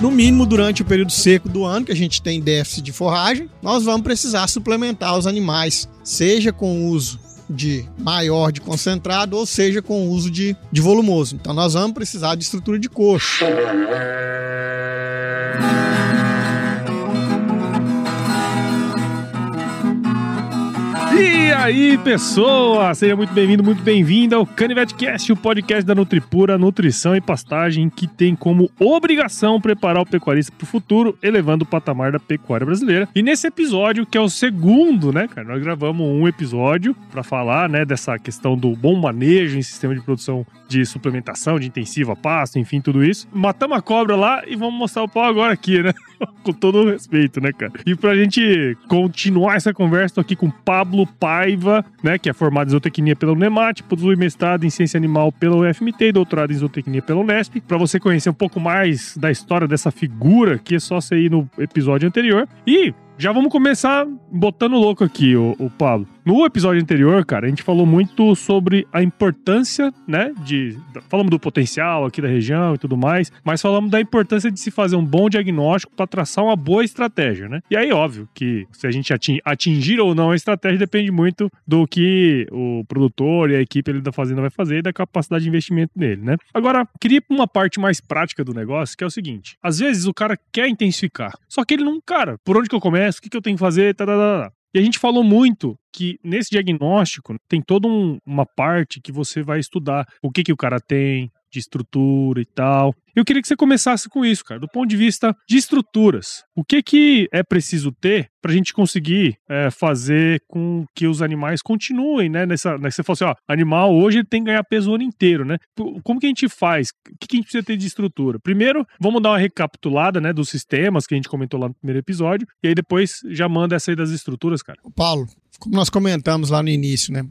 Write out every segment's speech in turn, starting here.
no mínimo durante o período seco do ano, que a gente tem déficit de forragem, nós vamos precisar suplementar os animais, seja com o uso de maior de concentrado, ou seja, com o uso de, de volumoso. Então nós vamos precisar de estrutura de coxo. E aí, pessoa! Seja muito bem-vindo, muito bem-vinda ao CanivetCast, o podcast da Nutripura, nutrição e pastagem, que tem como obrigação preparar o pecuarista para o futuro, elevando o patamar da pecuária brasileira. E nesse episódio, que é o segundo, né, cara? Nós gravamos um episódio para falar, né, dessa questão do bom manejo em sistema de produção de suplementação, de intensiva, pasto, enfim, tudo isso. Matamos a cobra lá e vamos mostrar o pau agora aqui, né? Com todo o respeito, né, cara? E pra gente continuar essa conversa, tô aqui com Pablo Paiva, né, que é formado em zootecnia pela Unemat, possui mestrado em ciência animal pela UFMT e doutorado em zootecnia pela Unesp. Para você conhecer um pouco mais da história dessa figura, que é só você ir no episódio anterior. E já vamos começar botando louco aqui, o, o Pablo. No episódio anterior, cara, a gente falou muito sobre a importância, né, de... Falamos do potencial aqui da região e tudo mais, mas falamos da importância de se fazer um bom diagnóstico para traçar uma boa estratégia, né? E aí, óbvio, que se a gente atingir ou não a estratégia depende muito do que o produtor e a equipe da fazenda vai fazer e da capacidade de investimento dele, né? Agora, queria uma parte mais prática do negócio, que é o seguinte. Às vezes o cara quer intensificar, só que ele não, cara, por onde que eu começo? O que, que eu tenho que fazer? Tá, tá, tá, tá. E a gente falou muito que nesse diagnóstico tem toda um, uma parte que você vai estudar o que, que o cara tem, de estrutura e tal. Eu queria que você começasse com isso, cara, do ponto de vista de estruturas. O que, que é preciso ter para a gente conseguir é, fazer com que os animais continuem, né? Nessa, né, você falou assim, ó, animal hoje ele tem que ganhar peso o ano inteiro, né? Como que a gente faz? O que, que a gente precisa ter de estrutura? Primeiro, vamos dar uma recapitulada, né, dos sistemas que a gente comentou lá no primeiro episódio, e aí depois já manda essa aí das estruturas, cara. Paulo, como nós comentamos lá no início, né?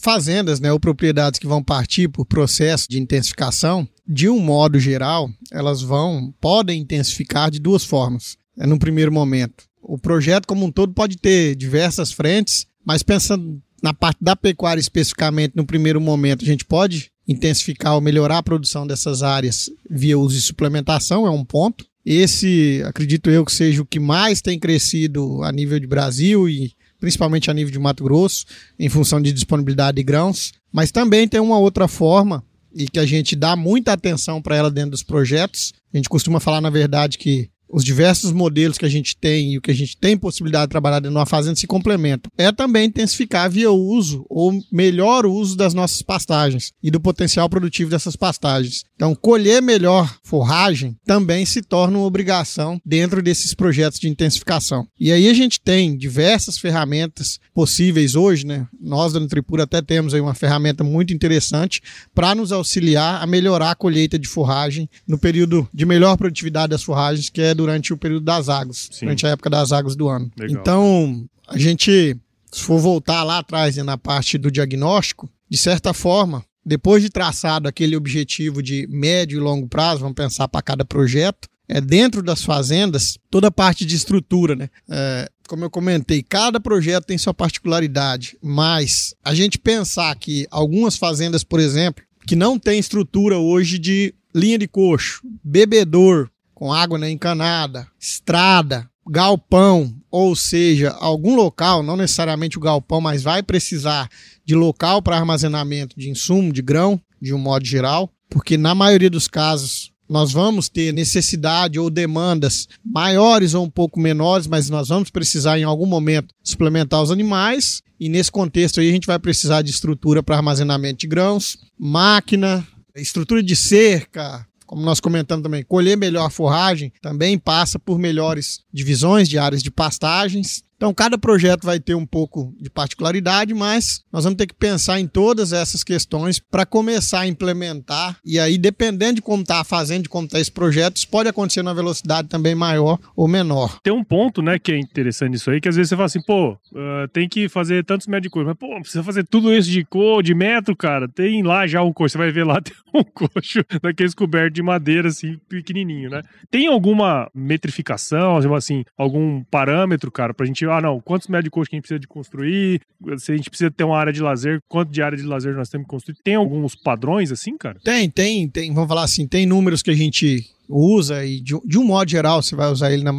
Fazendas, né, ou propriedades que vão partir por processo de intensificação, de um modo geral, elas vão podem intensificar de duas formas. É no primeiro momento. O projeto como um todo pode ter diversas frentes, mas pensando na parte da pecuária especificamente, no primeiro momento, a gente pode intensificar ou melhorar a produção dessas áreas via uso de suplementação, é um ponto. Esse, acredito eu, que seja o que mais tem crescido a nível de Brasil e principalmente a nível de Mato Grosso, em função de disponibilidade de grãos, mas também tem uma outra forma e que a gente dá muita atenção para ela dentro dos projetos. A gente costuma falar, na verdade, que os diversos modelos que a gente tem e o que a gente tem possibilidade de trabalhar dentro de uma fazenda se complementam. É também intensificar via uso ou melhor uso das nossas pastagens e do potencial produtivo dessas pastagens. Então, colher melhor forragem também se torna uma obrigação dentro desses projetos de intensificação. E aí a gente tem diversas ferramentas possíveis hoje, né? Nós da Nutripura até temos aí uma ferramenta muito interessante para nos auxiliar a melhorar a colheita de forragem no período de melhor produtividade das forragens, que é durante o período das águas, Sim. durante a época das águas do ano. Legal. Então, a gente, se for voltar lá atrás né, na parte do diagnóstico, de certa forma, depois de traçado aquele objetivo de médio e longo prazo, vamos pensar para cada projeto, é dentro das fazendas, toda a parte de estrutura, né? É, como eu comentei, cada projeto tem sua particularidade, mas a gente pensar que algumas fazendas, por exemplo, que não tem estrutura hoje de linha de coxo, bebedor, com água na encanada, estrada, galpão, ou seja, algum local, não necessariamente o galpão, mas vai precisar de local para armazenamento de insumo, de grão, de um modo geral, porque na maioria dos casos nós vamos ter necessidade ou demandas maiores ou um pouco menores, mas nós vamos precisar em algum momento suplementar os animais. E nesse contexto aí a gente vai precisar de estrutura para armazenamento de grãos, máquina, estrutura de cerca, como nós comentamos também, colher melhor forragem também passa por melhores divisões de áreas de pastagens então, cada projeto vai ter um pouco de particularidade, mas nós vamos ter que pensar em todas essas questões para começar a implementar. E aí, dependendo de como está a fazenda, de como está esse projeto, isso pode acontecer numa velocidade também maior ou menor. Tem um ponto, né, que é interessante nisso aí, que às vezes você fala assim, pô, uh, tem que fazer tantos metros de cor, mas, pô, precisa fazer tudo isso de cor, de metro, cara. Tem lá já um coxo, você vai ver lá, tem um coxo daqueles cobertos de madeira, assim, pequenininho, né? Tem alguma metrificação, assim, algum parâmetro, cara, pra gente ah, não, quantos coxa que a gente precisa de construir, se a gente precisa ter uma área de lazer, quanto de área de lazer nós temos que construir. Tem alguns padrões assim, cara? Tem, tem, tem. Vamos falar assim, tem números que a gente usa, e de, de um modo geral você vai usar ele na,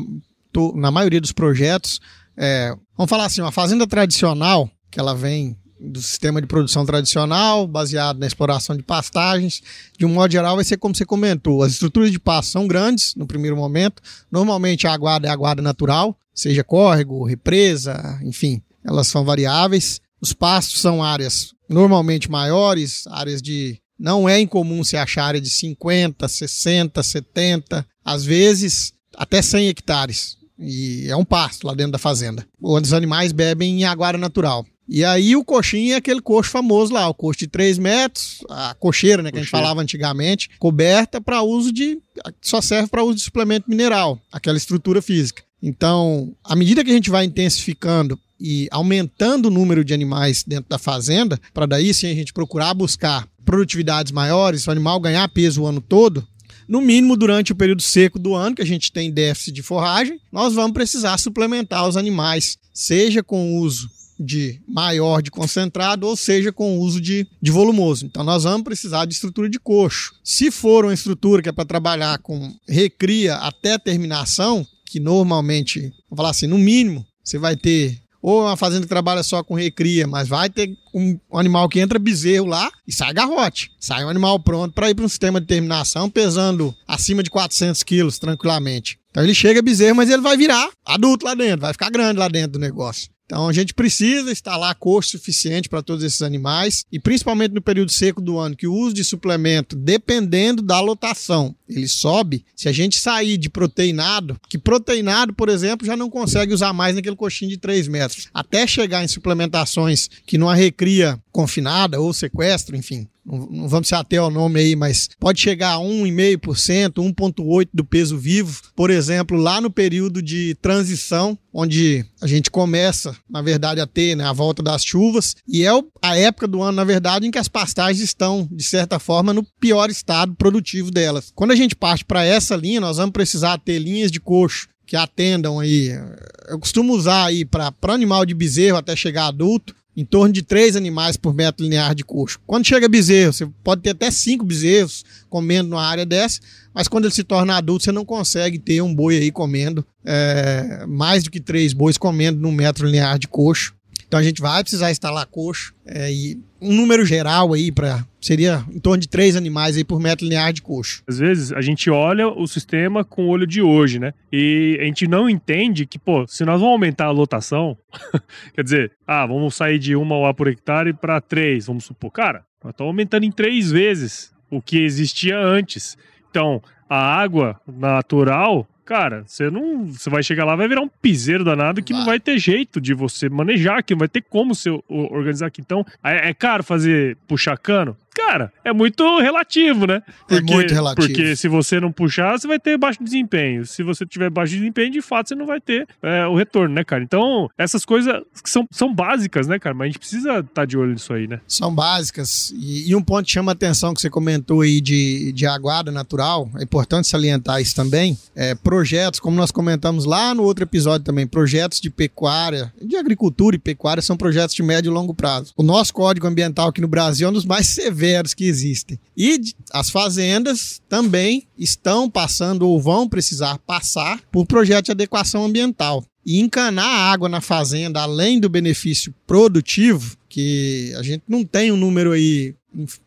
na maioria dos projetos. É, vamos falar assim, uma fazenda tradicional, que ela vem do sistema de produção tradicional, baseado na exploração de pastagens. De um modo geral, vai ser como você comentou: as estruturas de pasto são grandes no primeiro momento. Normalmente a aguada é aguada natural, seja córrego, represa, enfim, elas são variáveis. Os pastos são áreas normalmente maiores, áreas de. Não é incomum se achar área de 50, 60, 70, às vezes até 100 hectares. E é um pasto lá dentro da fazenda, onde os animais bebem em aguada natural. E aí o coxinho é aquele coxo famoso lá, o coxo de 3 metros, a cocheira, né, que a gente falava antigamente, coberta para uso de. só serve para uso de suplemento mineral, aquela estrutura física. Então, à medida que a gente vai intensificando e aumentando o número de animais dentro da fazenda, para daí sim a gente procurar buscar produtividades maiores, o animal ganhar peso o ano todo, no mínimo durante o período seco do ano, que a gente tem déficit de forragem, nós vamos precisar suplementar os animais, seja com o uso de maior de concentrado, ou seja, com uso de, de volumoso. Então, nós vamos precisar de estrutura de coxo. Se for uma estrutura que é para trabalhar com recria até terminação, que normalmente, vamos falar assim, no mínimo, você vai ter ou uma fazenda que trabalha só com recria, mas vai ter um, um animal que entra bezerro lá e sai garrote. Sai um animal pronto para ir para um sistema de terminação pesando acima de 400 quilos tranquilamente. Então ele chega bezerro, mas ele vai virar adulto lá dentro, vai ficar grande lá dentro do negócio. Então a gente precisa instalar coxo suficiente para todos esses animais e principalmente no período seco do ano, que o uso de suplemento, dependendo da lotação, ele sobe. Se a gente sair de proteinado, que proteinado, por exemplo, já não consegue usar mais naquele coxinho de 3 metros, até chegar em suplementações que numa recria confinada ou sequestro, enfim, não vamos se ater ao nome aí, mas pode chegar a 1,5%, 1,8% do peso vivo, por exemplo, lá no período de transição, onde a gente começa, na verdade, a ter né, a volta das chuvas, e é a época do ano, na verdade, em que as pastagens estão, de certa forma, no pior estado produtivo delas. Quando a gente parte para essa linha, nós vamos precisar ter linhas de coxo que atendam aí. Eu costumo usar aí para animal de bezerro até chegar adulto, em torno de três animais por metro linear de coxo. Quando chega bezerro, você pode ter até cinco bezerros comendo numa área dessa, mas quando ele se torna adulto, você não consegue ter um boi aí comendo, é, mais do que três bois comendo num metro linear de coxo. Então a gente vai precisar instalar coxo é, e um número geral aí para seria em torno de três animais aí por metro linear de coxo. Às vezes a gente olha o sistema com o olho de hoje, né? E a gente não entende que, pô, se nós vamos aumentar a lotação, quer dizer, ah, vamos sair de uma UA por hectare para três, vamos supor, cara, nós estamos aumentando em três vezes o que existia antes. Então, a água natural cara, você não. Você vai chegar lá, vai virar um piseiro danado que vai. não vai ter jeito de você manejar, que não vai ter como você organizar aqui. Então, é, é caro fazer puxar cano? Cara, é muito relativo, né? Porque, é muito relativo. Porque se você não puxar, você vai ter baixo desempenho. Se você tiver baixo desempenho, de fato, você não vai ter é, o retorno, né, cara? Então, essas coisas são, são básicas, né, cara? Mas a gente precisa estar tá de olho nisso aí, né? São básicas. E, e um ponto que chama a atenção que você comentou aí de, de aguada natural, é importante salientar isso também. É, projetos, como nós comentamos lá no outro episódio também, projetos de pecuária, de agricultura e pecuária são projetos de médio e longo prazo. O nosso código ambiental aqui no Brasil é um dos mais severos que existem. E as fazendas também estão passando ou vão precisar passar por projetos de adequação ambiental. E encanar a água na fazenda, além do benefício produtivo, que a gente não tem um número aí,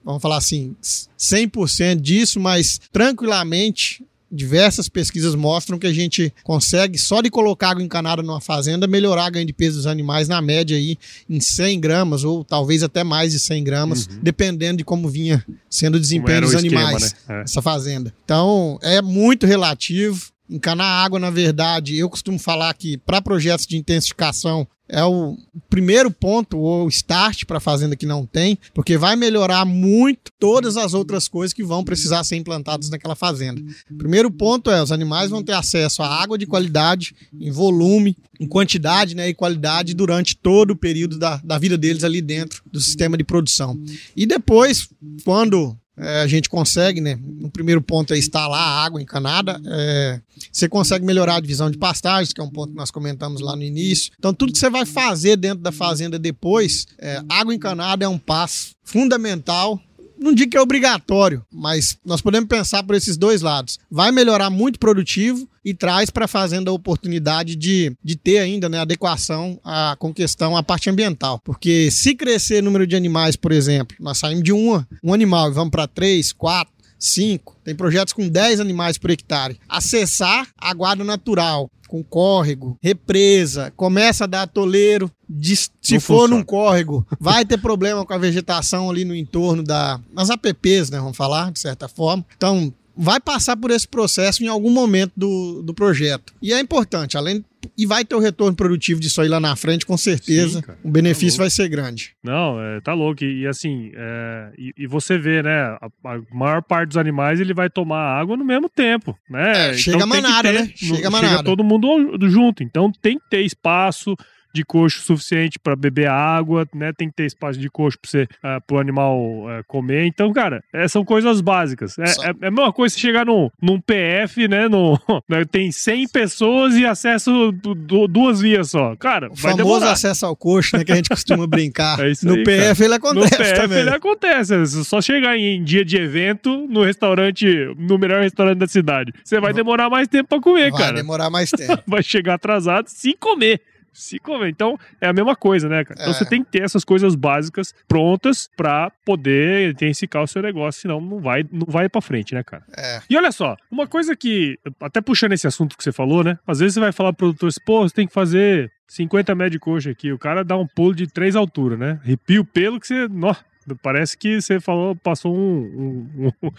vamos falar assim, 100% disso, mas tranquilamente diversas pesquisas mostram que a gente consegue, só de colocar água encanada numa fazenda, melhorar a ganho de peso dos animais na média aí em 100 gramas, ou talvez até mais de 100 gramas, uhum. dependendo de como vinha sendo o desempenho dos animais esquema, né? é. essa fazenda. Então, é muito relativo. Encanar água, na verdade, eu costumo falar que para projetos de intensificação é o primeiro ponto ou start para fazenda que não tem, porque vai melhorar muito todas as outras coisas que vão precisar ser implantadas naquela fazenda. primeiro ponto é os animais vão ter acesso a água de qualidade, em volume, em quantidade né, e qualidade durante todo o período da, da vida deles ali dentro do sistema de produção. E depois, quando é, a gente consegue, né? No primeiro ponto é instalar a água encanada. É, você consegue melhorar a divisão de pastagens, que é um ponto que nós comentamos lá no início. Então, tudo que você vai fazer dentro da fazenda depois, é, água encanada é um passo fundamental não digo que é obrigatório, mas nós podemos pensar por esses dois lados. Vai melhorar muito produtivo e traz para a fazenda a oportunidade de, de ter ainda né, adequação à, com questão à parte ambiental. Porque se crescer número de animais, por exemplo, nós saímos de um, um animal e vamos para três, quatro, 5. Tem projetos com 10 animais por hectare. Acessar a guarda natural, com córrego, represa, começa a dar toleiro. De, se Não for funciona. num córrego, vai ter problema com a vegetação ali no entorno da. nas APPs, né? Vamos falar, de certa forma. Então, vai passar por esse processo em algum momento do, do projeto. E é importante, além. E vai ter o retorno produtivo disso aí lá na frente, com certeza. Sim, cara. o benefício Tá vai ser grande. Não, é, tá louco. E, e assim, é, e, e você vê, né? A, a maior parte dos animais ele vai tomar água no mesmo tempo, né? É, chega a tem que manada, ter- né? Chega a no- manada. todo mundo junto. Então tem que ter espaço de coxo suficiente para beber água, né? Tem que ter espaço de coxo para você, para o animal é, comer. Então, cara, é, são coisas básicas. É, Só- é, é a mesma coisa você chegar num, num PF, né? No, né, tem 100 pessoas e acesso du- duas vias só. Cara, O vai famoso demorar. acesso ao coxo, né? Que a gente costuma brincar. É isso no aí, PF ele No acontece PF também. ele acontece. É só chegar em dia de evento no restaurante, no melhor restaurante da cidade. Você vai demorar mais tempo pra comer, Vai cara. demorar mais tempo. Vai chegar atrasado se comer. Se comer. Então, é a mesma coisa, né, cara? Então, É. você tem que ter essas coisas básicas prontas pra poder intensificar o seu negócio, senão não vai, não vai pra frente, né, cara? É. E olha só, uma coisa que, até puxando esse assunto que você falou, né? Às vezes você vai falar pro produtor, assim, pô, você tem que fazer 50 metros de coxa aqui. O cara dá um pulo de três alturas, né? Arrepia o pelo que você. Nó, parece que você falou, passou um, um, um,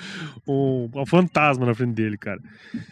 um- um fantasma na frente dele, cara.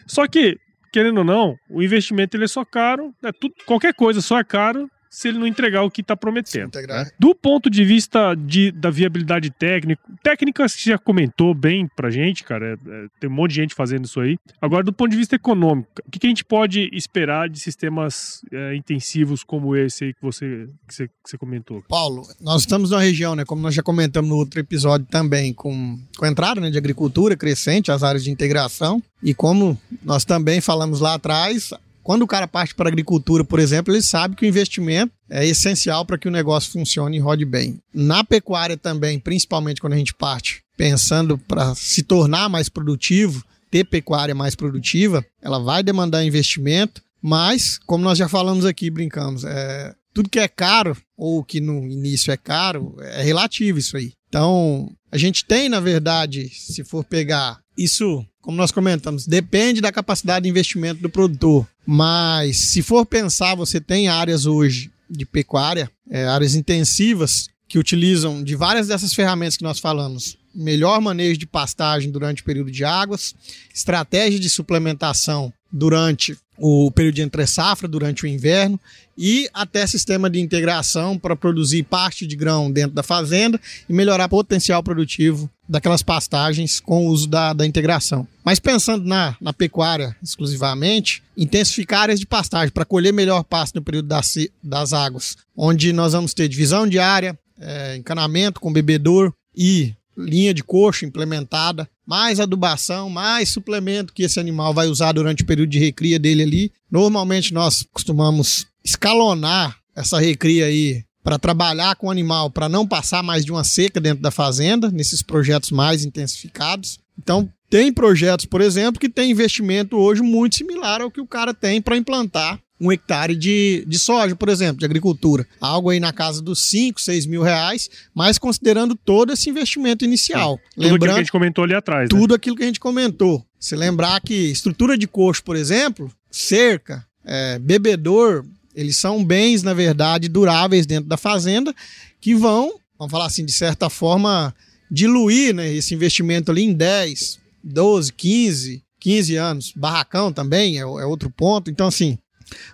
Só que, querendo ou não, o investimento ele é só caro. né? Tudo, qualquer coisa só é caro se ele não entregar o que tá prometendo. Integrar. Do ponto de vista de, da viabilidade técnica, técnicas que você já comentou bem pra gente, cara, é- é, tem um monte de gente fazendo isso aí. Agora, do ponto de vista econômico, o que, que a gente pode esperar de sistemas é, intensivos como esse aí que você, que você, que você comentou? Paulo, nós estamos numa região, né? Como nós já comentamos no outro episódio também, com, com a entrada né, de agricultura crescente, as áreas de integração. E como nós também falamos lá atrás, quando o cara parte para a agricultura, por exemplo, ele sabe que o investimento é essencial para que o negócio funcione e rode bem. Na pecuária também, principalmente quando a gente parte pensando para se tornar mais produtivo, ter pecuária mais produtiva, ela vai demandar investimento, mas, como nós já falamos aqui, brincamos, é, tudo que é caro, ou que no início é caro, é relativo isso aí. Então, a gente tem, na verdade, se for pegar isso, como nós comentamos, depende da capacidade de investimento do produtor. Mas se for pensar, você tem áreas hoje de pecuária, é, áreas intensivas, que utilizam de várias dessas ferramentas que nós falamos. Melhor manejo de pastagem durante o período de águas, estratégia de suplementação durante o período de entre safra, durante o inverno, e até sistema de integração para produzir parte de grão dentro da fazenda e melhorar o potencial produtivo daquelas pastagens com o uso da, da integração. Mas pensando na, na pecuária exclusivamente, intensificar áreas de pastagem para colher melhor pasto no período das, das águas, onde nós vamos ter divisão de área, é, encanamento com bebedor e linha de coxo implementada, mais adubação, mais suplemento que esse animal vai usar durante o período de recria dele ali. Normalmente nós costumamos escalonar essa recria aí para trabalhar com o animal, para não passar mais de uma seca dentro da fazenda, nesses projetos mais intensificados. Então, tem projetos, por exemplo, que tem investimento hoje muito similar ao que o cara tem para implantar um hectare de, de soja, por exemplo, de agricultura. Algo aí na casa dos 5, 6 mil reais, mas considerando todo esse investimento inicial. Tudo aquilo que a Lembrando gente comentou ali atrás, né? tudo aquilo que a gente comentou. Se lembrar que estrutura de coxo, por exemplo, cerca, é, bebedor, eles são bens, na verdade, duráveis dentro da fazenda, que vão, vamos falar assim, de certa forma, diluir né, esse investimento ali em 10, 12, 15, 15 anos. Barracão também é, é outro ponto. Então, assim,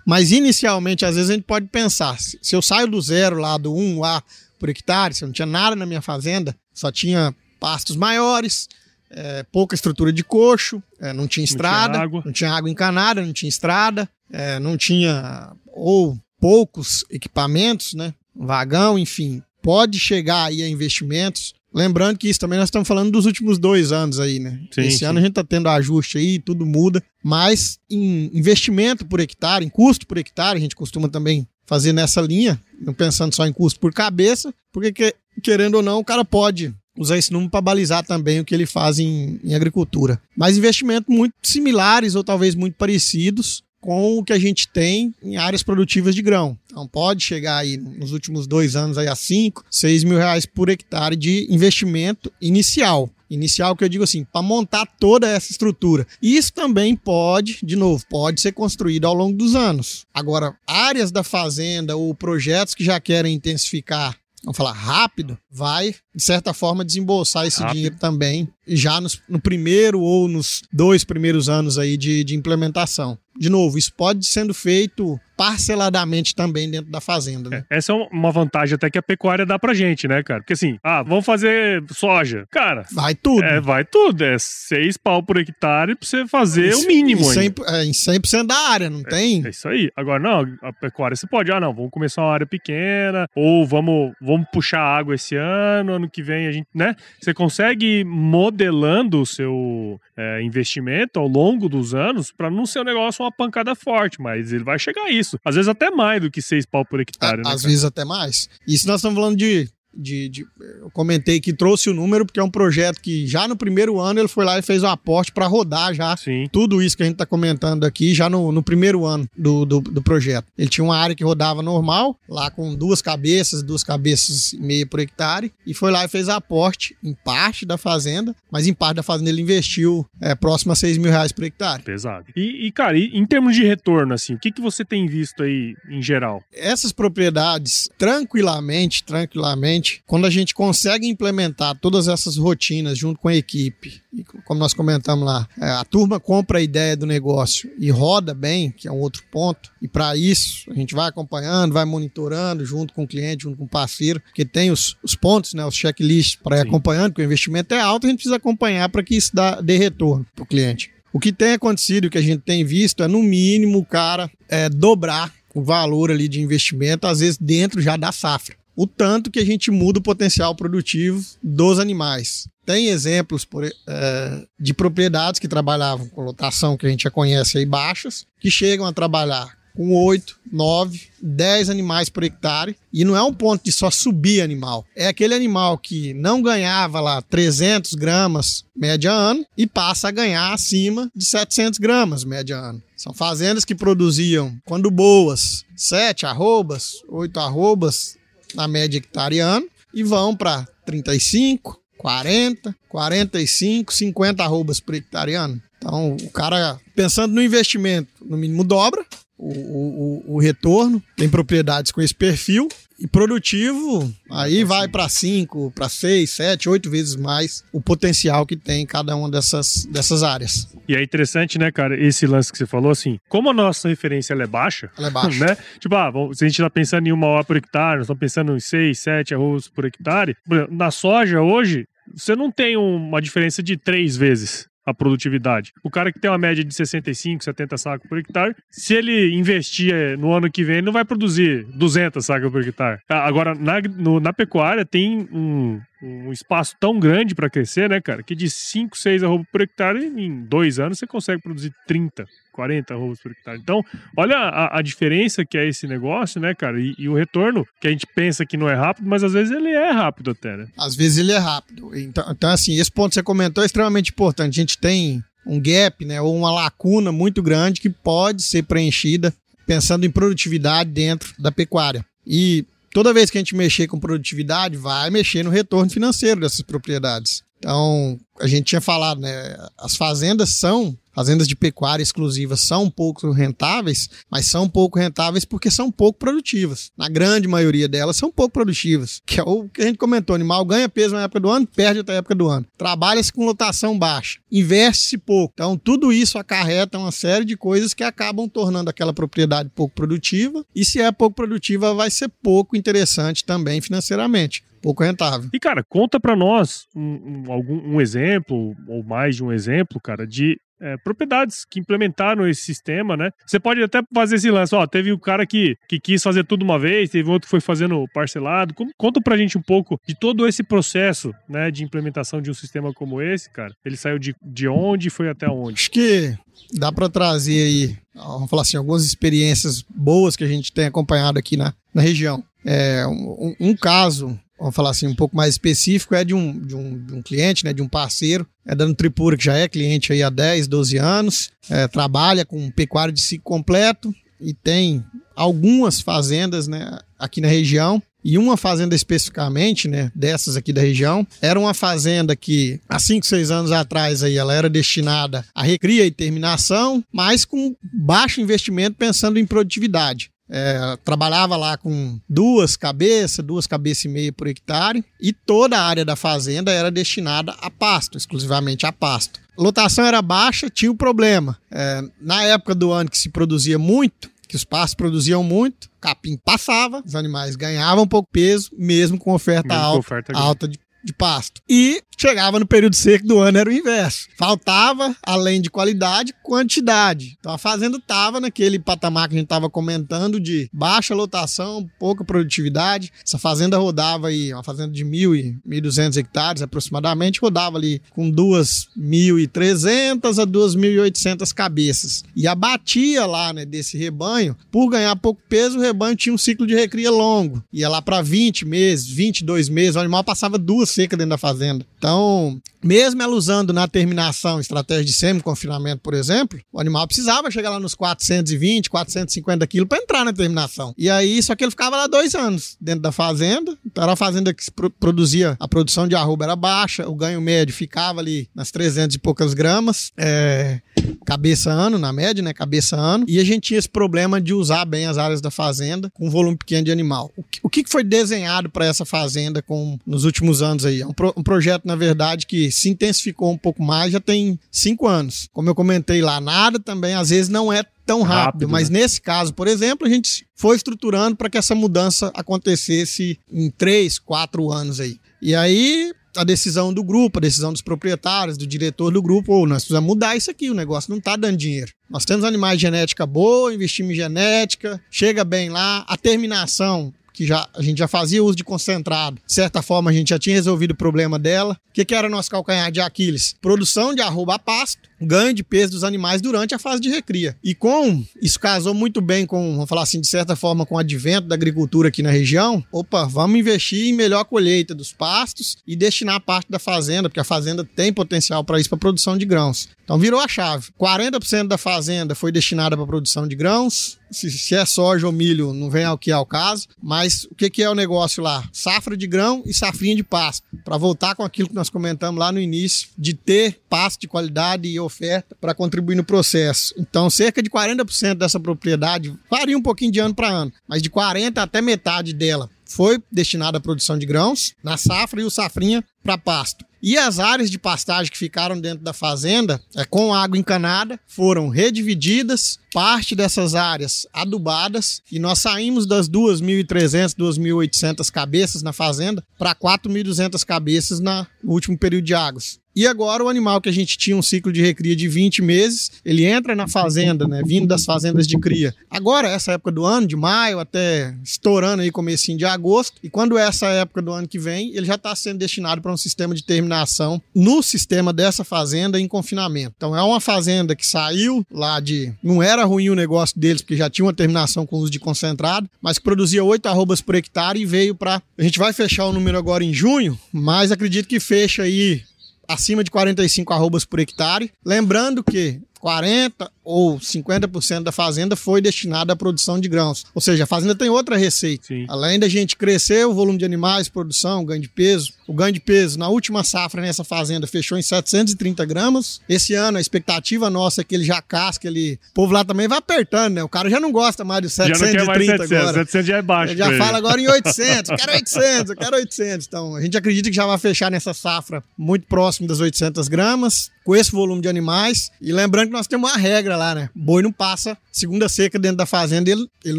mas inicialmente, às vezes a gente pode pensar, se eu saio do zero lá, do 1 lá por hectare, se eu não tinha nada na minha fazenda, só tinha pastos maiores, é, pouca estrutura de coxo, é, não tinha estrada, água. não tinha água encanada, não tinha estrada, é, não tinha ou poucos equipamentos, né? Vagão, enfim, pode chegar aí a investimentos. Lembrando que isso também nós estamos falando dos últimos dois anos aí, né? Sim, Esse sim. ano a gente está tendo ajuste aí, tudo muda, mas em investimento por hectare, em custo por hectare, a gente costuma também fazer nessa linha, não pensando só em custo por cabeça, porque que- querendo ou não, o cara pode usar esse número para balizar também o que ele faz em, em agricultura. Mas investimentos muito similares ou talvez muito parecidos com o que a gente tem em áreas produtivas de grão. Então pode chegar aí nos últimos dois anos aí a 5, 6 mil reais por hectare de investimento inicial. Inicial que eu digo assim, para montar toda essa estrutura. Isso também pode, de novo, pode ser construído ao longo dos anos. Agora, áreas da fazenda ou projetos que já querem intensificar vamos falar rápido, vai, de certa forma, desembolsar esse rápido. dinheiro também, já nos, no primeiro ou nos dois primeiros anos aí de, de implementação. De novo, isso pode sendo feito parceladamente também dentro da fazenda. Né? É, essa é uma vantagem até que a pecuária dá pra gente, né, cara? Porque assim, ah, vamos fazer soja. Cara, vai tudo. É, vai tudo. É seis pau por hectare pra você fazer isso, o mínimo. Em 100%, é, em 100 da área, não é, tem? É isso aí. Agora, não, a pecuária você pode, ah, não, vamos começar uma área pequena, ou vamos, vamos puxar água esse ano, ano que vem a gente, né? Você consegue modelando o seu é, investimento ao longo dos anos para não ser um negócio uma pancada forte, mas ele vai chegar a isso. Às vezes até mais do que seis pau por hectare, né? Às cara? vezes até mais. Isso nós estamos falando de de, de, eu comentei que trouxe o número porque é um projeto que já no primeiro ano ele foi lá e fez um aporte para rodar já Sim. tudo isso que a gente está comentando aqui já no, no primeiro ano do, do, do, projeto. Ele tinha uma área que rodava normal, lá com duas cabeças, duas cabeças e meia por hectare, e foi lá e fez aporte em parte da fazenda, mas em parte da fazenda ele investiu é, próximo a 6 mil reais por hectare. Pesado. E, e cara, e, em termos de retorno, assim, o que, que você tem visto aí em geral? Essas propriedades, tranquilamente, tranquilamente, quando a gente consegue implementar todas essas rotinas junto com a equipe, e como nós comentamos lá, é, a turma compra a ideia do negócio e roda bem, que é um outro ponto, e para isso a gente vai acompanhando, vai monitorando junto com o cliente, junto com o parceiro, porque tem os, os pontos, né, os checklists para ir acompanhando, porque o investimento é alto, a gente precisa acompanhar para que isso dá, dê retorno para o cliente. O que tem acontecido, o que a gente tem visto, é no mínimo o cara é, dobrar o valor ali de investimento, às vezes dentro já da safra o tanto que a gente muda o potencial produtivo dos animais. Tem exemplos por, é, de propriedades que trabalhavam com lotação que a gente já conhece aí baixas, que chegam a trabalhar com 8, 9, 10 animais por hectare. E não é um ponto de só subir animal. É aquele animal que não ganhava lá 300 gramas média ano e passa a ganhar acima de 700 gramas média ano. São fazendas que produziam, quando boas, 7 arrobas, 8 arrobas, na média hectareano e vão para 35, 40, 45, 50 arrobas por hectareano. Então, o cara, pensando no investimento, no mínimo dobra o, o, o retorno, tem propriedades com esse perfil e produtivo, aí vai para 5, para 6, 7, 8 vezes mais o potencial que tem cada uma dessas, dessas áreas. E é interessante, né, cara, esse lance que você falou, assim, como a nossa referência é baixa, ela é baixa. né? Tipo, ah, se a gente tá pensando em uma hora por hectare, nós estamos pensando em 6, 7 arroz por hectare, na soja hoje, você não tem uma diferença de três vezes a produtividade. O cara que tem uma média de 65, 70 sacos por hectare, se ele investir eh, no ano que vem, ele não vai produzir 200 sacos por hectare. Ah, agora, na, no, na pecuária, tem um, um espaço tão grande para crescer, né, cara, que de 5, 6 arrobas por hectare, em dois anos você consegue produzir 30, 40 arrobas por hectare. Então, olha a, a diferença que é esse negócio, né, cara, e, e, o retorno, que a gente pensa que não é rápido, mas às vezes ele é rápido até, né? Às vezes ele é rápido. Então, então assim, esse ponto que você comentou é extremamente importante. A gente tem um gap, né, ou uma lacuna muito grande que pode ser preenchida pensando em produtividade dentro da pecuária. E toda vez que a gente mexer com produtividade, vai mexer no retorno financeiro dessas propriedades. Então, a gente tinha falado, né? As fazendas são fazendas de pecuária exclusiva são um pouco rentáveis, mas são pouco rentáveis porque são pouco produtivas. Na grande maioria delas são pouco produtivas, que é o que a gente comentou, animal ganha peso na época do ano, perde outra época do ano. Trabalha-se com lotação baixa, investe-se pouco. Então tudo isso acarreta uma série de coisas que acabam tornando aquela propriedade pouco produtiva, e se é pouco produtiva vai ser pouco interessante também financeiramente pouco rentável. E, cara, conta para nós um, um, algum, um exemplo, ou mais de um exemplo, cara, de é, propriedades que implementaram esse sistema, né? Você pode até fazer esse lance, ó, teve um cara que, que quis fazer tudo uma vez, teve outro que foi fazendo parcelado. Conta pra gente um pouco de todo esse processo, né, de implementação de um sistema como esse, cara. Ele saiu de, de onde e foi até onde? Acho que dá para trazer aí, vamos falar assim, algumas experiências boas que a gente tem acompanhado aqui na, na região. É, um, um caso vamos falar assim, um pouco mais específico, é de um, de um, de um cliente, né, de um parceiro, é da Nutripura, que já é cliente aí há 10, 12 anos, é, trabalha com pecuário de ciclo completo e tem algumas fazendas né, aqui na região. E uma fazenda especificamente, né, dessas aqui da região, era uma fazenda que há 5, 6 anos atrás aí ela era destinada a recria e terminação, mas com baixo investimento pensando em produtividade. É, trabalhava lá com duas cabeças, duas cabeças e meia por hectare, e toda a área da fazenda era destinada a pasto, exclusivamente a pasto. A lotação era baixa, tinha o um problema. É, na época do ano que se produzia muito, que os pastos produziam muito, capim passava, os animais ganhavam pouco peso, mesmo com oferta mesmo alta, oferta alta de de pasto. E chegava no período seco do ano, era o inverso. Faltava, além de qualidade, quantidade. Então a fazenda estava naquele patamar que a gente estava comentando de baixa lotação, pouca produtividade. Essa fazenda rodava aí, uma fazenda de 1.000 e 1.200 hectares aproximadamente, rodava ali com 2.300 a 2.800 cabeças. E abatia lá né, desse rebanho, por ganhar pouco peso, o rebanho tinha um ciclo de recria longo. Ia lá para 20 meses, 22 meses, o animal passava duas seca dentro da fazenda. Então, mesmo ela usando na terminação estratégia de semi-confinamento, por exemplo, o animal precisava chegar lá nos 420, 450 quilos para entrar na terminação. E aí, só que ele ficava lá dois anos dentro da fazenda. Então, era uma fazenda que produzia, a produção de arroba era baixa, o ganho médio ficava ali nas 300 e poucas gramas. É, cabeça ano, na média, né? Cabeça ano. E a gente tinha esse problema de usar bem as áreas da fazenda com volume pequeno de animal. O que, o que foi desenhado para essa fazenda com, nos últimos anos aí? É um, pro, um, projeto, na verdade, que se intensificou um pouco mais, já tem cinco anos. Como eu comentei lá, nada também às vezes não é tão rápido, rápido mas né? nesse caso, por exemplo, a gente foi estruturando para que essa mudança acontecesse em três, quatro anos aí. E aí, a decisão do grupo, a decisão dos proprietários, do diretor do grupo, ou nós precisamos mudar isso aqui, o negócio não está dando dinheiro. Nós temos animais de genética boa, investimos em genética, chega bem lá, a terminação que já, a gente já fazia uso de concentrado. De certa forma, a gente já tinha resolvido o problema dela. O que, que era nosso calcanhar de Aquiles? Produção de arroba a pasto, ganho de peso dos animais durante a fase de recria. E com isso casou muito bem com, vamos falar assim, de certa forma, com o advento da agricultura aqui na região. Opa, vamos investir em melhor colheita dos pastos e destinar parte da fazenda, porque a fazenda tem potencial para isso, para produção de grãos. Então virou a chave. 40% da fazenda foi destinada para produção de grãos. Se, se, é soja ou milho, não vem ao que é o caso. Mas o que, que é o negócio lá? Safra de grão e safrinha de pasto. Para voltar com aquilo que nós comentamos lá no início, de ter pasto de qualidade e oferta para contribuir no processo. Então, cerca de 40% dessa propriedade varia um pouquinho de ano para ano, mas de 40% até metade dela foi destinada à produção de grãos na safra e o safrinha para pasto. E as áreas de pastagem que ficaram dentro da fazenda, é, com água encanada, foram redivididas, parte dessas áreas adubadas, e nós saímos das 2.300, 2.800 cabeças na fazenda para 4.200 cabeças na, no último período de águas. E agora o animal que a gente tinha um ciclo de recria de 20 meses, ele entra na fazenda, né, vindo das fazendas de cria. Agora, essa época do ano, de maio até estourando aí comecinho de agosto, e quando é essa época do ano que vem, ele já está sendo destinado para um sistema de terminação no sistema dessa fazenda em confinamento. Então é uma fazenda que saiu lá de... Não era ruim o negócio deles, porque já tinha uma terminação com uso de concentrado, mas que produzia 8 arrobas por hectare e veio para... A gente vai fechar o número agora em junho, mas acredito que fecha aí acima de 45 arrobas por hectare. Lembrando que 40 ou 50% da fazenda foi destinada à produção de grãos. Ou seja, a fazenda tem outra receita. Sim. Além da gente crescer o volume de animais, produção, ganho de peso, o ganho de peso na última safra nessa fazenda fechou em 730 gramas. Esse ano a expectativa nossa é que ele já casca, ele... o povo lá também vai apertando, né? O cara já não gosta mais de 730 já não quer mais 700, agora. 700 já é baixo. Ele já fala agora em 800, eu quero 800, eu quero 800. Então a gente acredita que já vai fechar nessa safra muito próximo das 800 gramas com esse volume de animais. E lembrando que nós temos uma regra lá, né? Boi não passa segunda seca dentro da fazenda, ele, ele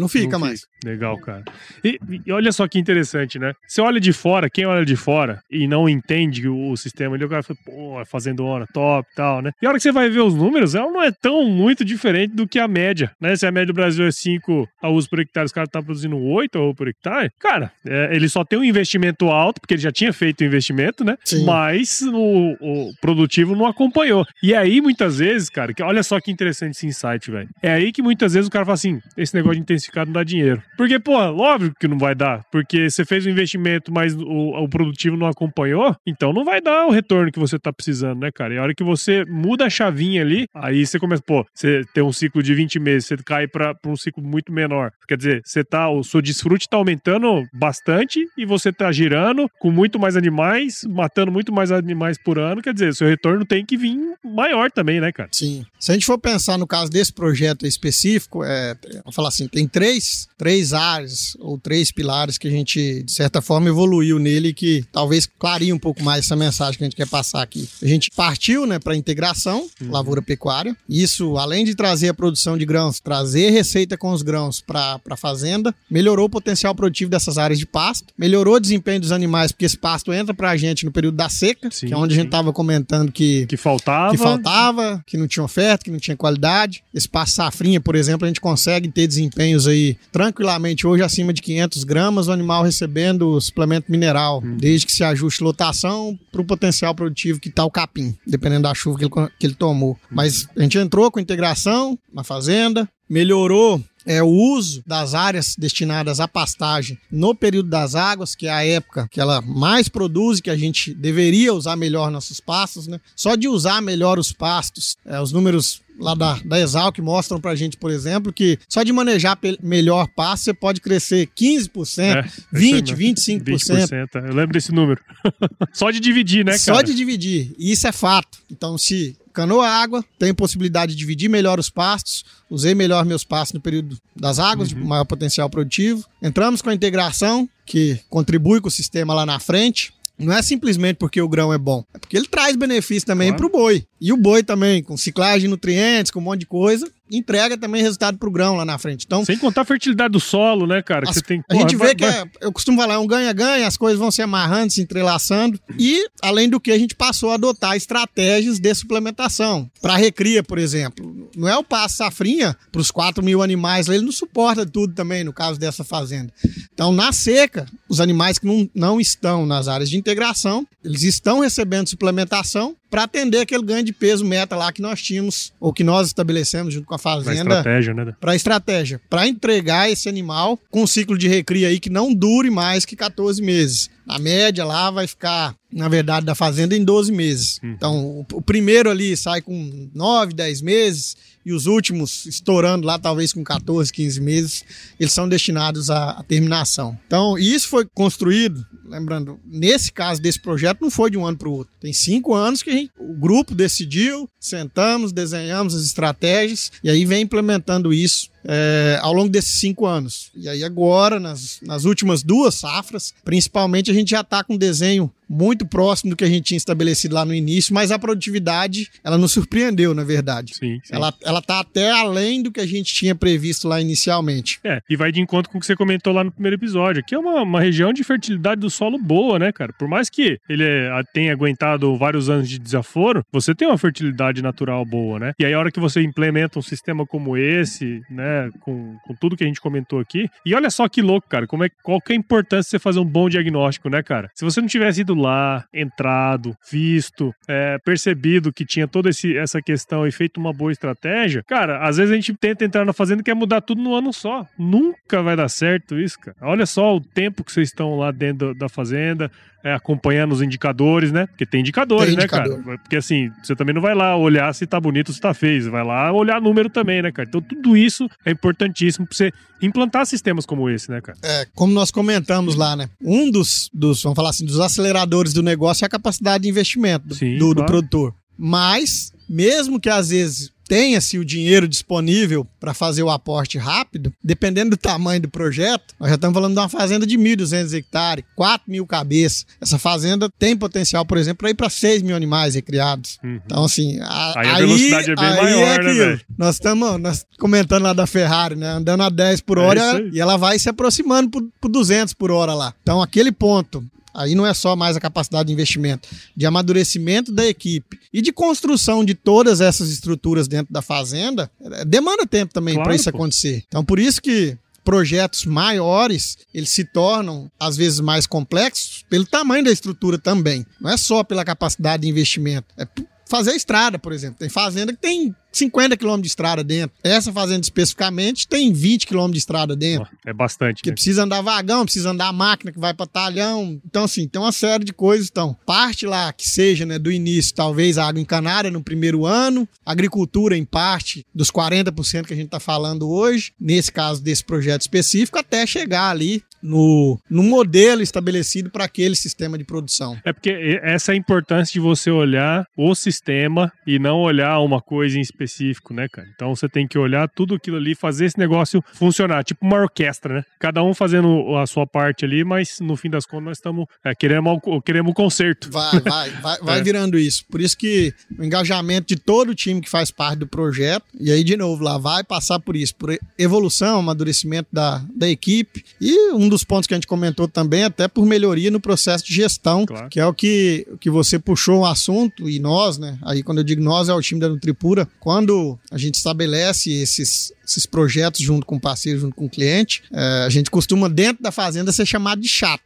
não fica não mais. Fica. Legal, cara. E, e, olha só que interessante, né? Você olha de fora, quem olha de fora e não entende o, o sistema ali, o cara fala, pô, fazendo hora top e tal, né? E a hora que você vai ver os números, ela não é tão muito diferente do que a média, né? Se a média do Brasil é 5 a uso por hectare, os caras estão tá produzindo 8 a por hectare, cara, é, ele só tem um investimento alto, porque ele já tinha feito o investimento, né? Sim. Mas o, o produtivo não acompanhou. E aí, muitas vezes, cara, que olha só que interessante esse insight, velho. É aí que muitas vezes o cara fala assim: esse negócio de intensificado não dá dinheiro. Porque, pô, óbvio que não vai dar. Porque você fez um investimento, mas o, o produtivo não acompanhou, então não vai dar o retorno que você tá precisando, né, cara? E a hora que você muda a chavinha ali, aí você começa, pô, você tem um ciclo de 20 meses, você cai para um ciclo muito menor. Quer dizer, você tá, o seu desfrute tá aumentando bastante e você tá girando com muito mais animais, matando muito mais animais por ano. Quer dizer, seu retorno tem que vir maior também, né, cara? Sim. Se a gente for pensar no caso desse projeto específico, é, vamos falar assim, tem três, três áreas ou três pilares que a gente, de certa forma, evoluiu nele que talvez clareie um pouco mais essa mensagem que a gente quer passar aqui. A gente partiu né, para integração, uhum. lavoura pecuária. Isso, além de trazer a produção de grãos, trazer receita com os grãos para a fazenda, melhorou o potencial produtivo dessas áreas de pasto, melhorou o desempenho dos animais, porque esse pasto entra para a gente no período da seca, sim, que é onde sim. a gente estava comentando que, que faltava. que faltava, que não tinha oferta, que não tinha qualidade. Esse pasto safrinha, por exemplo, a gente consegue ter desempenhos aí tranquilamente hoje acima de 500 gramas, o animal recebendo suplemento mineral, hum. desde que se ajuste lotação para o potencial produtivo que está o capim, dependendo da chuva que ele, que ele tomou. Hum. Mas a gente entrou com integração na fazenda, melhorou é o uso das áreas destinadas à pastagem no período das águas, que é a época que ela mais produz e que a gente deveria usar melhor nossos pastos, né? Só de usar melhor os pastos, é, os números lá da, da Exalc mostram pra gente, por exemplo, que só de manejar melhor pasto você pode crescer 15%, é, 20%, 25%. 20%. Eu lembro desse número. só de dividir, né, cara? Só de dividir. E isso é fato. Então, se canoa água, tenho possibilidade de dividir melhor os pastos, usei melhor meus pastos no período das águas, uhum. de maior potencial produtivo. Entramos com a integração, que contribui com o sistema lá na frente. Não é simplesmente porque o grão é bom, é porque ele traz benefício também claro. para o boi. E o boi também, com ciclagem de nutrientes, com um monte de coisa, entrega também resultado pro grão lá na frente. Então, Sem contar a fertilidade do solo, né, cara? As, tem, a gente vê vai, que é, eu costumo falar, é um ganha-ganha, as coisas vão se amarrando, se entrelaçando. E, além do que, a gente passou a adotar estratégias de suplementação. Para recria, por exemplo. Não é o passo safrinha para os 4 mil animais, ele não suporta tudo também, no caso dessa fazenda. Então, na seca, os animais que não, não estão nas áreas de integração, eles estão recebendo suplementação para atender aquele ganho de peso meta lá que nós tínhamos, ou que nós estabelecemos junto com a fazenda. Para estratégia, né? Para estratégia. Para entregar esse animal com um ciclo de recria aí que não dure mais que 14 meses. Na média lá vai ficar, na verdade, da fazenda em 12 meses. Hum. Então, o, o primeiro ali sai com 9, 10 meses e os últimos estourando lá, talvez com 14, 15 meses, eles são destinados à, à terminação. Então, isso foi construído, lembrando, nesse caso desse projeto, não foi de um ano para o outro. Tem cinco anos que gente, o grupo decidiu, sentamos, desenhamos as estratégias e aí vem implementando isso é, ao longo desses cinco anos. E aí agora, nas, nas últimas duas safras, principalmente, a gente já está com um desenho muito próximo do que a gente tinha estabelecido lá no início, mas a produtividade, ela nos surpreendeu, na verdade. Sim, sim. Ela, ela tá até além do que a gente tinha previsto lá inicialmente. É, e vai de encontro com o que você comentou lá no primeiro episódio, que é uma, uma região de fertilidade do solo boa, né, cara? Por mais que ele é, tenha aguentado vários anos de desaforo, você tem uma fertilidade natural boa, né? E aí a hora que você implementa um sistema como esse, né, com, com tudo que a gente comentou aqui. E olha só que louco, cara, como é, qual que é a importância de você fazer um bom diagnóstico, né, cara? Se você não tivesse ido lá, entrado, visto, é, percebido que tinha toda esse, essa questão e feito uma boa estratégia, cara, às vezes a gente tenta entrar na fazenda e quer mudar tudo no ano só. Nunca vai dar certo isso, cara. Olha só o tempo que vocês estão lá dentro da fazenda, é, acompanhando os indicadores, né? Porque tem indicadores, tem né, indicador. cara? Porque assim, você também não vai lá olhar se tá bonito ou se tá feio, você vai lá olhar número também, né, cara? Então tudo isso é importantíssimo para você implantar sistemas como esse, né, cara? É, como nós comentamos lá, né? Um dos, dos vamos falar assim, dos aceleradores do negócio é a capacidade de investimento do, Sim, do, claro. do produtor. Mas, mesmo que às vezes tenha-se o dinheiro disponível para fazer o aporte rápido, dependendo do tamanho do projeto, nós já estamos falando de uma fazenda de 1.200 hectares, 4 mil cabeças. Essa fazenda tem potencial, por exemplo, para ir para 6 mil animais recriados. Uhum. Então, assim, a, aí, a velocidade é bem maior, é né, Nós estamos comentando lá da Ferrari, né? Andando a 10 por é hora é e ela vai se aproximando por 200 por hora lá. Então, aquele ponto Aí não é só mais a capacidade de investimento, de amadurecimento da equipe e de construção de todas essas estruturas dentro da fazenda, é, demanda tempo também claro, para isso pô. acontecer. Então, por isso que projetos maiores, eles se tornam às vezes mais complexos pelo tamanho da estrutura também. Não é só pela capacidade de investimento, é fazer estrada, por exemplo. Tem fazenda que tem 50 quilômetros de estrada dentro. Essa fazenda especificamente tem 20 quilômetros de estrada dentro. É bastante. Que né? precisa andar vagão, precisa andar máquina que vai para talhão. Então, assim, tem uma série de coisas. Então, parte lá que seja, né, do início, talvez a água encanada no primeiro ano, agricultura em parte dos 40% que a gente está falando hoje, nesse caso desse projeto específico, até chegar ali no, no modelo estabelecido para aquele sistema de produção. É porque essa é a importância de você olhar o sistema e não olhar uma coisa em específico, né, cara? Então você tem que olhar tudo aquilo ali, fazer esse negócio funcionar, tipo uma orquestra, né? Cada um fazendo a sua parte ali, mas no fim das contas nós estamos é, queremos, queremos um concerto. Vai, vai, vai, vai é. virando isso. Por isso que o engajamento de todo o time que faz parte do projeto, e aí de novo lá vai passar por isso, por evolução, amadurecimento da, da equipe e um dos pontos que a gente comentou também, até por melhoria no processo de gestão, claro. que é o que, que você puxou o assunto, e nós, né? Aí quando eu digo nós, é o time da Nutripura. Quando a gente estabelece esses, esses projetos junto com o parceiro, junto com o cliente, é, a gente costuma, dentro da fazenda, ser chamado de chato.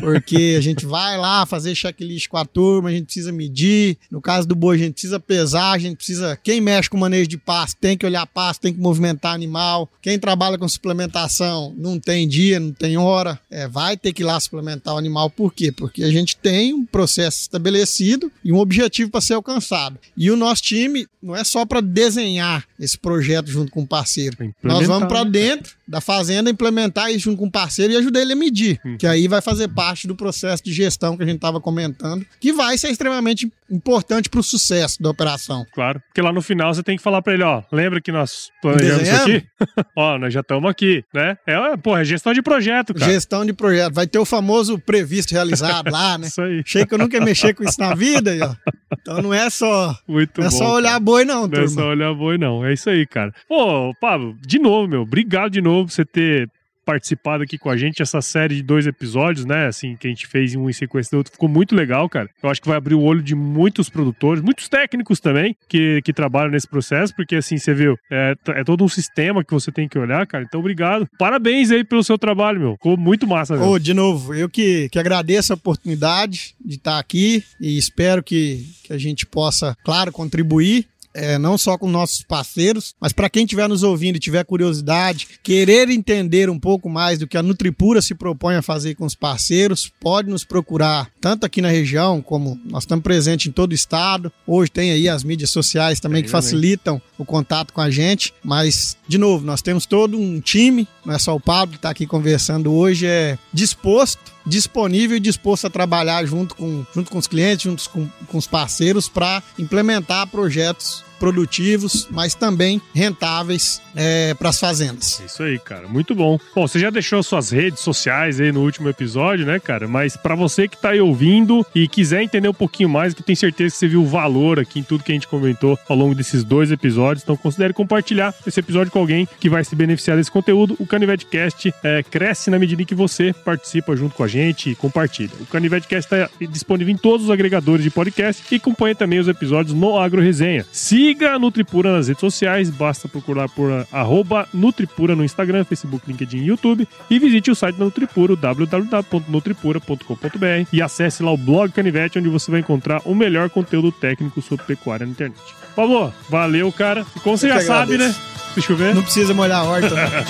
Porque a gente vai lá fazer checklist com a turma, a gente precisa medir. No caso do boi, a gente precisa pesar, a gente precisa. Quem mexe com manejo de pasto tem que olhar pasto, tem que movimentar animal. Quem trabalha com suplementação não tem dia, não tem hora, é, vai ter que ir lá suplementar o animal. Por quê? Porque a gente tem um processo estabelecido e um objetivo para ser alcançado. E o nosso time não é só para desenhar esse projeto junto com o parceiro. Nós vamos para né? dentro da fazenda implementar isso junto com o parceiro e ajudar ele a medir, hum. que aí vai fazer parte do processo de gestão que a gente estava comentando, que vai ser extremamente importante para o sucesso da operação. Claro, porque lá no final você tem que falar para ele, ó, lembra que nós planejamos isso aqui? ó, nós já estamos aqui, né? É, pô, é gestão de projeto, cara. Gestão de projeto, vai ter o famoso previsto realizado lá, né? isso aí. Achei que eu nunca ia mexer com isso na vida, ó. Então não é só, Muito não é bom, só olhar cara. boi não, turma. Não é só olhar boi não, é isso aí, cara. Pô, Pablo, de novo, meu, obrigado de novo você ter participado aqui com a gente essa série de dois episódios, né? Assim, que a gente fez um em sequência do outro. Ficou muito legal, cara. Eu acho que vai abrir o olho de muitos produtores, muitos técnicos também, que, que trabalham nesse processo, porque assim, você viu, é, é todo um sistema que você tem que olhar, cara. Então, obrigado. Parabéns aí pelo seu trabalho, meu. Ficou muito massa, velho. Oh, de novo, eu que, que agradeço a oportunidade de estar aqui e espero que, que a gente possa, claro, contribuir é, não só com nossos parceiros, mas para quem estiver nos ouvindo e tiver curiosidade, querer entender um pouco mais do que a Nutripura se propõe a fazer com os parceiros, pode nos procurar tanto aqui na região, como nós estamos presentes em todo o estado. Hoje tem aí as mídias sociais também é, que facilitam o contato com a gente, mas, de novo, nós temos todo um time, não é só o Pablo que está aqui conversando hoje, é disposto disponível e disposto a trabalhar junto com, junto com os clientes, junto com, com os parceiros para implementar projetos produtivos, mas também rentáveis é, para as fazendas. Isso aí, cara. Muito bom. Bom, você já deixou suas redes sociais aí no último episódio, né, cara? Mas para você que tá aí ouvindo e quiser entender um pouquinho mais, que eu tenho certeza que você viu o valor aqui em tudo que a gente comentou ao longo desses dois episódios, então considere compartilhar esse episódio com alguém que vai se beneficiar desse conteúdo. O CanivetCast é, cresce na medida em que você participa junto com a gente e compartilha. O CanivetCast está disponível em todos os agregadores de podcast e acompanha também os episódios no Agro Resenha. Se Siga a Nutripura nas redes sociais, basta procurar por arroba Nutripura no Instagram, Facebook, LinkedIn e YouTube. E visite o site da Nutripura, www.nutripura.com.br e acesse lá o blog Canivete, onde você vai encontrar o melhor conteúdo técnico sobre pecuária na internet. Pablo, valeu, cara. E como você já sabe, né? Deixa eu ver. Não precisa molhar a horta. Né?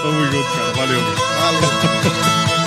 Tamo junto, cara. Valeu. Valeu.